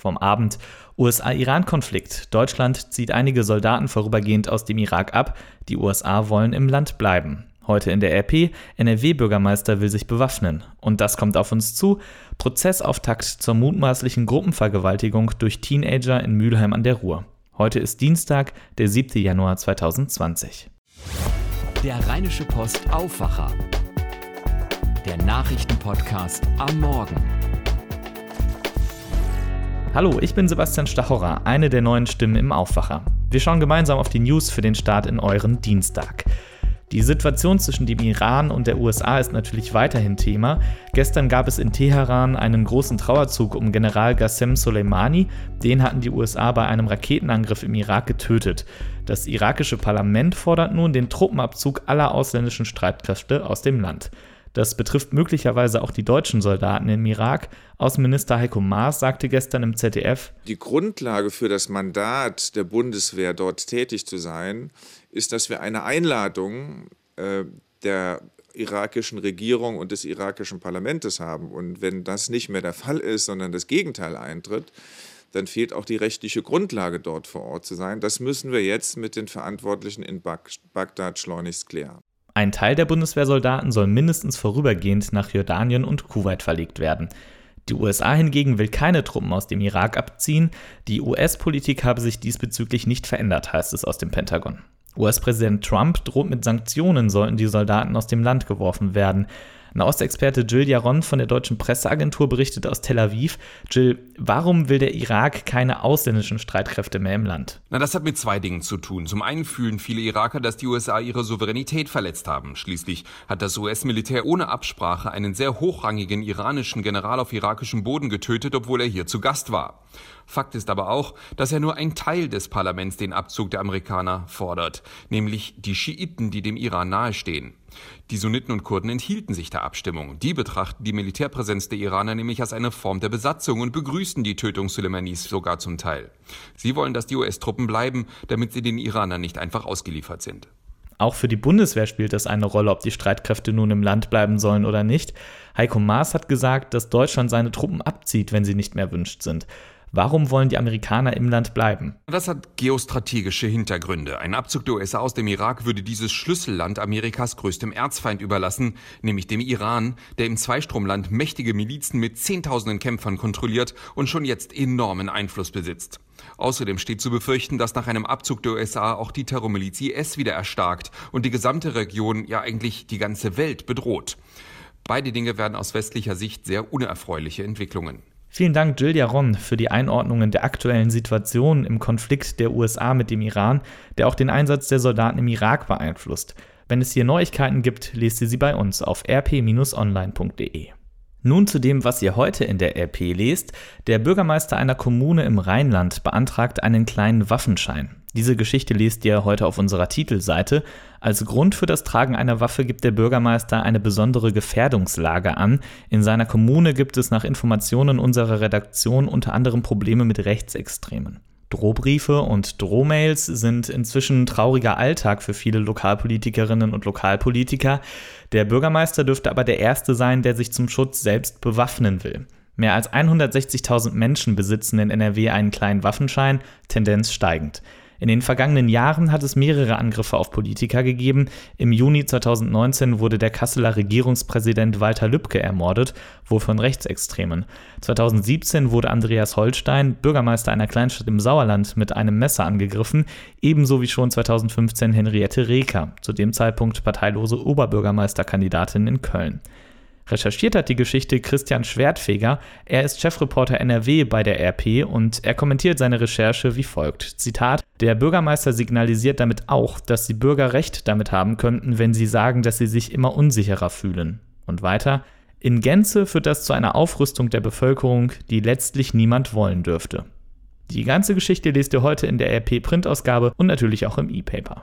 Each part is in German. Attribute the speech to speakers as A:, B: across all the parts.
A: Vom Abend USA-Iran-Konflikt. Deutschland zieht einige Soldaten vorübergehend aus dem Irak ab. Die USA wollen im Land bleiben. Heute in der RP, NRW-Bürgermeister will sich bewaffnen. Und das kommt auf uns zu. Prozessauftakt zur mutmaßlichen Gruppenvergewaltigung durch Teenager in Mülheim an der Ruhr. Heute ist Dienstag, der 7. Januar 2020.
B: Der Rheinische Post Aufwacher. Der Nachrichtenpodcast am Morgen.
A: Hallo, ich bin Sebastian Stachorer, eine der neuen Stimmen im Aufwacher. Wir schauen gemeinsam auf die News für den Start in euren Dienstag. Die Situation zwischen dem Iran und der USA ist natürlich weiterhin Thema. Gestern gab es in Teheran einen großen Trauerzug um General Qassem Soleimani. Den hatten die USA bei einem Raketenangriff im Irak getötet. Das irakische Parlament fordert nun den Truppenabzug aller ausländischen Streitkräfte aus dem Land. Das betrifft möglicherweise auch die deutschen Soldaten im Irak. Außenminister Heiko Maas sagte gestern im ZDF,
C: Die Grundlage für das Mandat der Bundeswehr, dort tätig zu sein, ist, dass wir eine Einladung äh, der irakischen Regierung und des irakischen Parlaments haben. Und wenn das nicht mehr der Fall ist, sondern das Gegenteil eintritt, dann fehlt auch die rechtliche Grundlage, dort vor Ort zu sein. Das müssen wir jetzt mit den Verantwortlichen in Bagdad schleunigst klären.
A: Ein Teil der Bundeswehrsoldaten soll mindestens vorübergehend nach Jordanien und Kuwait verlegt werden. Die USA hingegen will keine Truppen aus dem Irak abziehen. Die US-Politik habe sich diesbezüglich nicht verändert, heißt es aus dem Pentagon. US-Präsident Trump droht mit Sanktionen, sollten die Soldaten aus dem Land geworfen werden. Nahostexperte Jill Jaron von der deutschen Presseagentur berichtet aus Tel Aviv. Jill, warum will der Irak keine ausländischen Streitkräfte mehr im Land?
D: Na, das hat mit zwei Dingen zu tun. Zum einen fühlen viele Iraker, dass die USA ihre Souveränität verletzt haben. Schließlich hat das US-Militär ohne Absprache einen sehr hochrangigen iranischen General auf irakischem Boden getötet, obwohl er hier zu Gast war. Fakt ist aber auch, dass er nur ein Teil des Parlaments den Abzug der Amerikaner fordert, nämlich die Schiiten, die dem Iran nahestehen. Die Sunniten und Kurden enthielten sich der Abstimmung. Die betrachten die Militärpräsenz der Iraner nämlich als eine Form der Besatzung und begrüßen die Tötung Soleimanis sogar zum Teil. Sie wollen, dass die US-Truppen bleiben, damit sie den Iranern nicht einfach ausgeliefert sind.
A: Auch für die Bundeswehr spielt es eine Rolle, ob die Streitkräfte nun im Land bleiben sollen oder nicht. Heiko Maas hat gesagt, dass Deutschland seine Truppen abzieht, wenn sie nicht mehr wünscht sind. Warum wollen die Amerikaner im Land bleiben?
D: Das hat geostrategische Hintergründe. Ein Abzug der USA aus dem Irak würde dieses Schlüsselland Amerikas größtem Erzfeind überlassen, nämlich dem Iran, der im Zweistromland mächtige Milizen mit Zehntausenden Kämpfern kontrolliert und schon jetzt enormen Einfluss besitzt. Außerdem steht zu befürchten, dass nach einem Abzug der USA auch die Terrormiliz IS wieder erstarkt und die gesamte Region, ja eigentlich die ganze Welt bedroht. Beide Dinge werden aus westlicher Sicht sehr unerfreuliche Entwicklungen.
A: Vielen Dank, Jill Jaron, für die Einordnungen der aktuellen Situation im Konflikt der USA mit dem Iran, der auch den Einsatz der Soldaten im Irak beeinflusst. Wenn es hier Neuigkeiten gibt, lest ihr sie bei uns auf rp-online.de. Nun zu dem, was ihr heute in der RP lest. Der Bürgermeister einer Kommune im Rheinland beantragt einen kleinen Waffenschein. Diese Geschichte lest ihr heute auf unserer Titelseite. Als Grund für das Tragen einer Waffe gibt der Bürgermeister eine besondere Gefährdungslage an. In seiner Kommune gibt es nach Informationen unserer Redaktion unter anderem Probleme mit Rechtsextremen. Drohbriefe und Drohmails sind inzwischen trauriger Alltag für viele Lokalpolitikerinnen und Lokalpolitiker. Der Bürgermeister dürfte aber der Erste sein, der sich zum Schutz selbst bewaffnen will. Mehr als 160.000 Menschen besitzen in NRW einen kleinen Waffenschein, Tendenz steigend. In den vergangenen Jahren hat es mehrere Angriffe auf Politiker gegeben. Im Juni 2019 wurde der Kasseler Regierungspräsident Walter Lübcke ermordet, wohl von Rechtsextremen. 2017 wurde Andreas Holstein, Bürgermeister einer Kleinstadt im Sauerland, mit einem Messer angegriffen, ebenso wie schon 2015 Henriette Reker, zu dem Zeitpunkt parteilose Oberbürgermeisterkandidatin in Köln. Recherchiert hat die Geschichte Christian Schwertfeger. Er ist Chefreporter NRW bei der RP und er kommentiert seine Recherche wie folgt. Zitat: Der Bürgermeister signalisiert damit auch, dass die Bürger Recht damit haben könnten, wenn sie sagen, dass sie sich immer unsicherer fühlen. Und weiter: In Gänze führt das zu einer Aufrüstung der Bevölkerung, die letztlich niemand wollen dürfte. Die ganze Geschichte lest ihr heute in der RP Printausgabe und natürlich auch im E-Paper.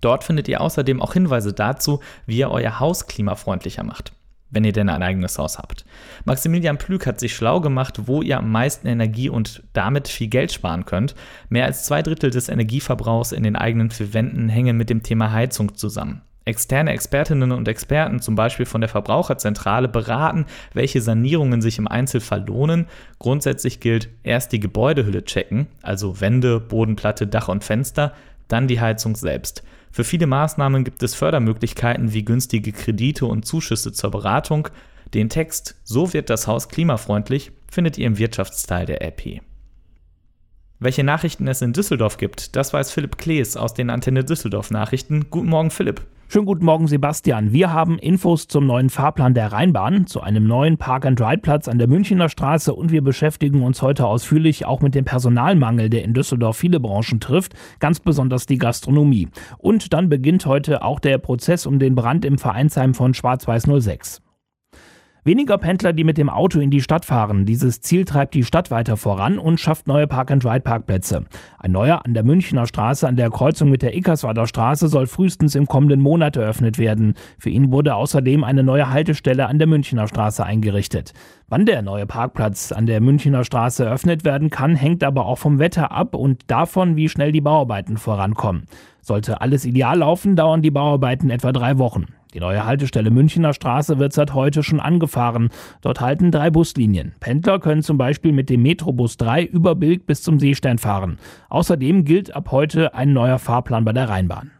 A: Dort findet ihr außerdem auch Hinweise dazu, wie ihr euer Haus klimafreundlicher macht wenn ihr denn ein eigenes Haus habt. Maximilian Plück hat sich schlau gemacht, wo ihr am meisten Energie und damit viel Geld sparen könnt. Mehr als zwei Drittel des Energieverbrauchs in den eigenen vier Wänden hängen mit dem Thema Heizung zusammen. Externe Expertinnen und Experten, zum Beispiel von der Verbraucherzentrale, beraten, welche Sanierungen sich im Einzelfall lohnen. Grundsätzlich gilt erst die Gebäudehülle checken, also Wände, Bodenplatte, Dach und Fenster, dann die Heizung selbst. Für viele Maßnahmen gibt es Fördermöglichkeiten wie günstige Kredite und Zuschüsse zur Beratung. Den Text So wird das Haus klimafreundlich findet ihr im Wirtschaftsteil der RP. Welche Nachrichten es in Düsseldorf gibt, das weiß Philipp Klees aus den Antenne Düsseldorf Nachrichten. Guten Morgen, Philipp.
E: Schönen guten Morgen, Sebastian. Wir haben Infos zum neuen Fahrplan der Rheinbahn, zu einem neuen Park-and-Ride-Platz an der Münchner Straße und wir beschäftigen uns heute ausführlich auch mit dem Personalmangel, der in Düsseldorf viele Branchen trifft, ganz besonders die Gastronomie. Und dann beginnt heute auch der Prozess um den Brand im Vereinsheim von Schwarz-Weiß 06. Weniger Pendler, die mit dem Auto in die Stadt fahren. Dieses Ziel treibt die Stadt weiter voran und schafft neue Park-and-Ride-Parkplätze. Ein neuer an der Münchner Straße an der Kreuzung mit der Ickerswader Straße soll frühestens im kommenden Monat eröffnet werden. Für ihn wurde außerdem eine neue Haltestelle an der Münchner Straße eingerichtet. Wann der neue Parkplatz an der Münchner Straße eröffnet werden kann, hängt aber auch vom Wetter ab und davon, wie schnell die Bauarbeiten vorankommen. Sollte alles ideal laufen, dauern die Bauarbeiten etwa drei Wochen. Die neue Haltestelle Münchner Straße wird seit heute schon angefahren. Dort halten drei Buslinien. Pendler können zum Beispiel mit dem Metrobus 3 über Bilk bis zum Seestern fahren. Außerdem gilt ab heute ein neuer Fahrplan bei der Rheinbahn.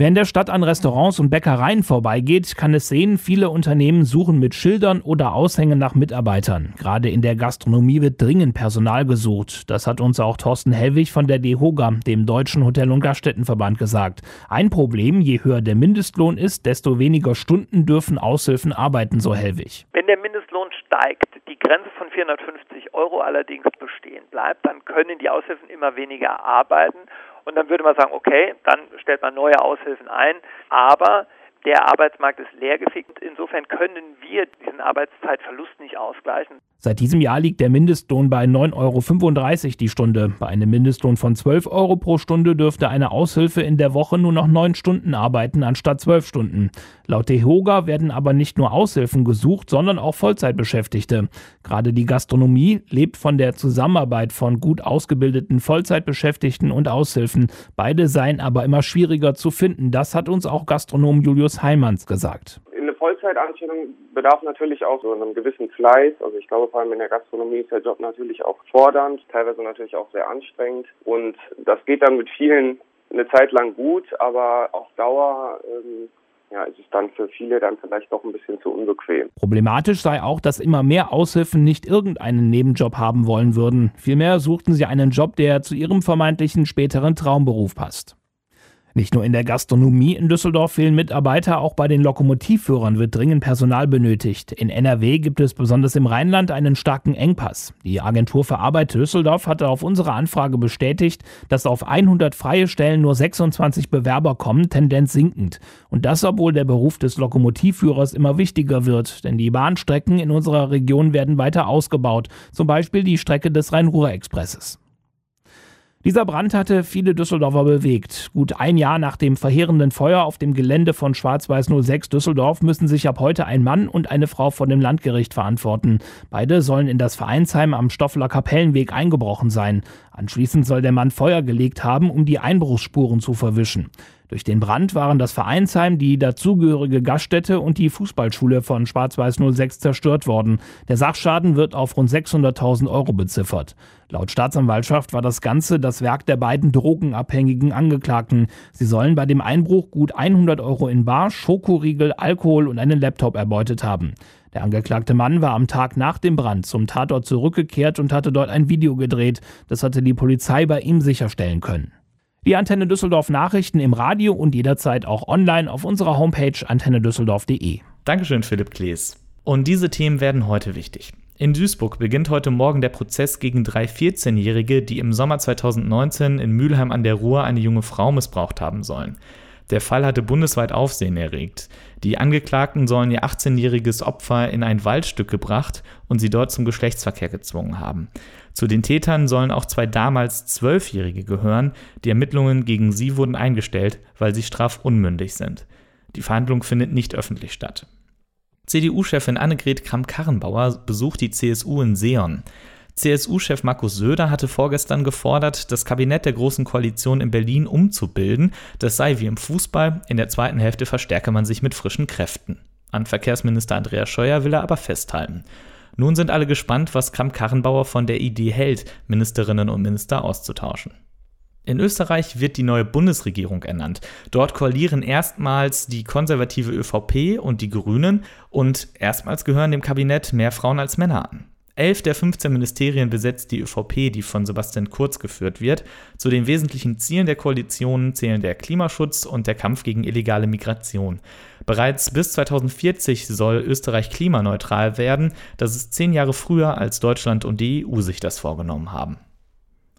E: Wer in der Stadt an Restaurants und Bäckereien vorbeigeht, kann es sehen, viele Unternehmen suchen mit Schildern oder Aushängen nach Mitarbeitern. Gerade in der Gastronomie wird dringend Personal gesucht. Das hat uns auch Thorsten Hellwig von der DEHOGA, dem Deutschen Hotel- und Gaststättenverband, gesagt. Ein Problem, je höher der Mindestlohn ist, desto weniger Stunden dürfen Aushilfen arbeiten, so Hellwig.
F: Wenn der Mindestlohn steigt, die Grenze von 450 Euro allerdings bestehen bleibt, dann können die Aushilfen immer weniger arbeiten und dann würde man sagen, okay, dann stellt man neue Aushilfen ein, aber der Arbeitsmarkt ist leergefegt. Insofern können wir diesen Arbeitszeitverlust nicht ausgleichen.
E: Seit diesem Jahr liegt der Mindestlohn bei 9,35 Euro die Stunde. Bei einem Mindestlohn von 12 Euro pro Stunde dürfte eine Aushilfe in der Woche nur noch 9 Stunden arbeiten anstatt 12 Stunden. Laut DEHOGA werden aber nicht nur Aushilfen gesucht, sondern auch Vollzeitbeschäftigte. Gerade die Gastronomie lebt von der Zusammenarbeit von gut ausgebildeten Vollzeitbeschäftigten und Aushilfen. Beide seien aber immer schwieriger zu finden. Das hat uns auch Gastronom Julius Heimanns gesagt.
G: Vollzeitanstellung bedarf natürlich auch so einem gewissen Fleiß. Also ich glaube, vor allem in der Gastronomie ist der Job natürlich auch fordernd, teilweise natürlich auch sehr anstrengend. Und das geht dann mit vielen eine Zeit lang gut, aber auf Dauer ähm, ja, ist es dann für viele dann vielleicht doch ein bisschen zu unbequem.
E: Problematisch sei auch, dass immer mehr Aushilfen nicht irgendeinen Nebenjob haben wollen würden. Vielmehr suchten sie einen Job, der zu ihrem vermeintlichen späteren Traumberuf passt. Nicht nur in der Gastronomie in Düsseldorf fehlen Mitarbeiter, auch bei den Lokomotivführern wird dringend Personal benötigt. In NRW gibt es besonders im Rheinland einen starken Engpass. Die Agentur für Arbeit Düsseldorf hatte auf unsere Anfrage bestätigt, dass auf 100 freie Stellen nur 26 Bewerber kommen, Tendenz sinkend. Und das, obwohl der Beruf des Lokomotivführers immer wichtiger wird, denn die Bahnstrecken in unserer Region werden weiter ausgebaut, zum Beispiel die Strecke des Rhein-Ruhr-Expresses. Dieser Brand hatte viele Düsseldorfer bewegt. Gut ein Jahr nach dem verheerenden Feuer auf dem Gelände von Schwarz-Weiß 06 Düsseldorf müssen sich ab heute ein Mann und eine Frau vor dem Landgericht verantworten. Beide sollen in das Vereinsheim am Stoffler Kapellenweg eingebrochen sein. Anschließend soll der Mann Feuer gelegt haben, um die Einbruchsspuren zu verwischen. Durch den Brand waren das Vereinsheim, die dazugehörige Gaststätte und die Fußballschule von Schwarz-Weiß 06 zerstört worden. Der Sachschaden wird auf rund 600.000 Euro beziffert. Laut Staatsanwaltschaft war das Ganze das Werk der beiden drogenabhängigen Angeklagten. Sie sollen bei dem Einbruch gut 100 Euro in Bar, Schokoriegel, Alkohol und einen Laptop erbeutet haben. Der angeklagte Mann war am Tag nach dem Brand zum Tatort zurückgekehrt und hatte dort ein Video gedreht. Das hatte die Polizei bei ihm sicherstellen können. Die Antenne Düsseldorf Nachrichten im Radio und jederzeit auch online auf unserer Homepage antennedüsseldorf.de.
A: Dankeschön, Philipp Klees. Und diese Themen werden heute wichtig. In Duisburg beginnt heute Morgen der Prozess gegen drei 14-Jährige, die im Sommer 2019 in Mülheim an der Ruhr eine junge Frau missbraucht haben sollen. Der Fall hatte bundesweit Aufsehen erregt. Die Angeklagten sollen ihr 18-jähriges Opfer in ein Waldstück gebracht und sie dort zum Geschlechtsverkehr gezwungen haben. Zu den Tätern sollen auch zwei damals Zwölfjährige gehören. Die Ermittlungen gegen sie wurden eingestellt, weil sie strafunmündig sind. Die Verhandlung findet nicht öffentlich statt. CDU-Chefin Annegret Kramp-Karrenbauer besucht die CSU in Seon. CSU-Chef Markus Söder hatte vorgestern gefordert, das Kabinett der Großen Koalition in Berlin umzubilden. Das sei wie im Fußball, in der zweiten Hälfte verstärke man sich mit frischen Kräften. An Verkehrsminister Andreas Scheuer will er aber festhalten. Nun sind alle gespannt, was Kramp-Karrenbauer von der Idee hält, Ministerinnen und Minister auszutauschen. In Österreich wird die neue Bundesregierung ernannt. Dort koalieren erstmals die konservative ÖVP und die Grünen und erstmals gehören dem Kabinett mehr Frauen als Männer an. Elf der 15 Ministerien besetzt die ÖVP, die von Sebastian Kurz geführt wird. Zu den wesentlichen Zielen der Koalition zählen der Klimaschutz und der Kampf gegen illegale Migration. Bereits bis 2040 soll Österreich klimaneutral werden. Das ist zehn Jahre früher, als Deutschland und die EU sich das vorgenommen haben.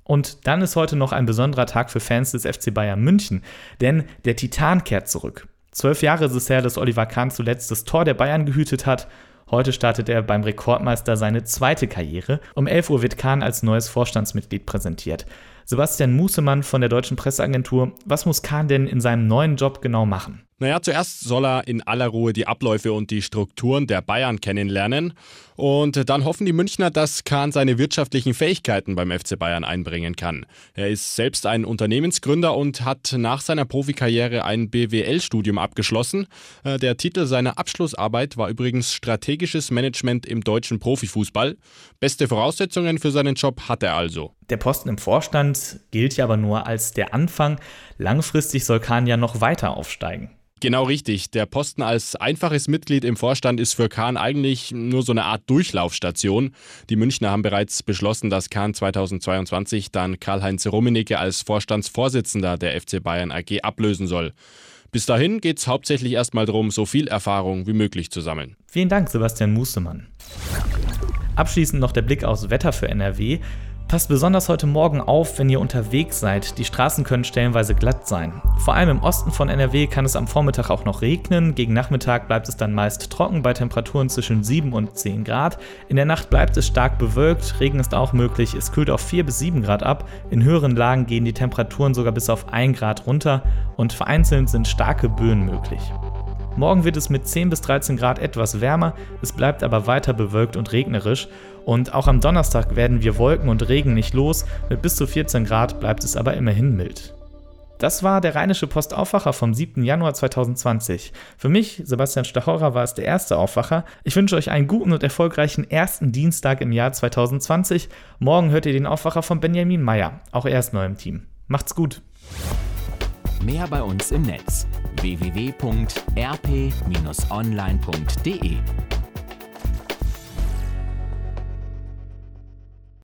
A: Und dann ist heute noch ein besonderer Tag für Fans des FC Bayern München, denn der Titan kehrt zurück. Zwölf Jahre ist es her, dass Oliver Kahn zuletzt das Tor der Bayern gehütet hat Heute startet er beim Rekordmeister seine zweite Karriere. Um 11 Uhr wird Kahn als neues Vorstandsmitglied präsentiert. Sebastian Musemann von der Deutschen Presseagentur, was muss Kahn denn in seinem neuen Job genau machen?
H: Naja, zuerst soll er in aller Ruhe die Abläufe und die Strukturen der Bayern kennenlernen. Und dann hoffen die Münchner, dass Kahn seine wirtschaftlichen Fähigkeiten beim FC Bayern einbringen kann. Er ist selbst ein Unternehmensgründer und hat nach seiner Profikarriere ein BWL-Studium abgeschlossen. Äh, der Titel seiner Abschlussarbeit war übrigens Strategisches Management im deutschen Profifußball. Beste Voraussetzungen für seinen Job hat er also.
A: Der Posten im Vorstand gilt ja aber nur als der Anfang. Langfristig soll Kahn ja noch weiter aufsteigen.
H: Genau richtig. Der Posten als einfaches Mitglied im Vorstand ist für Kahn eigentlich nur so eine Art Durchlaufstation. Die Münchner haben bereits beschlossen, dass Kahn 2022 dann Karl-Heinz Rummenigge als Vorstandsvorsitzender der FC Bayern AG ablösen soll. Bis dahin geht es hauptsächlich erstmal darum, so viel Erfahrung wie möglich zu sammeln.
A: Vielen Dank, Sebastian Musemann. Abschließend noch der Blick aufs Wetter für NRW. Passt besonders heute Morgen auf, wenn ihr unterwegs seid. Die Straßen können stellenweise glatt sein. Vor allem im Osten von NRW kann es am Vormittag auch noch regnen. Gegen Nachmittag bleibt es dann meist trocken bei Temperaturen zwischen 7 und 10 Grad. In der Nacht bleibt es stark bewölkt. Regen ist auch möglich. Es kühlt auf 4 bis 7 Grad ab. In höheren Lagen gehen die Temperaturen sogar bis auf 1 Grad runter und vereinzelt sind starke Böen möglich. Morgen wird es mit 10 bis 13 Grad etwas wärmer, es bleibt aber weiter bewölkt und regnerisch und auch am Donnerstag werden wir Wolken und Regen nicht los, mit bis zu 14 Grad bleibt es aber immerhin mild. Das war der Rheinische Postaufwacher vom 7. Januar 2020. Für mich, Sebastian Stachorra, war es der erste Aufwacher. Ich wünsche euch einen guten und erfolgreichen ersten Dienstag im Jahr 2020. Morgen hört ihr den Aufwacher von Benjamin Meyer. Auch er ist neu im Team. Macht's gut.
B: Mehr bei uns im Netz www.rp-online.de